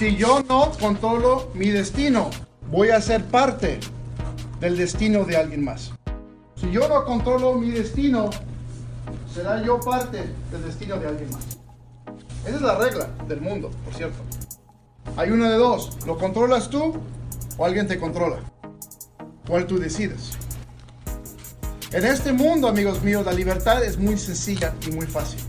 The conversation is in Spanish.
Si yo no controlo mi destino, voy a ser parte del destino de alguien más. Si yo no controlo mi destino, será yo parte del destino de alguien más. Esa es la regla del mundo, por cierto. Hay una de dos, ¿lo controlas tú o alguien te controla? ¿Cuál tú decides? En este mundo, amigos míos, la libertad es muy sencilla y muy fácil.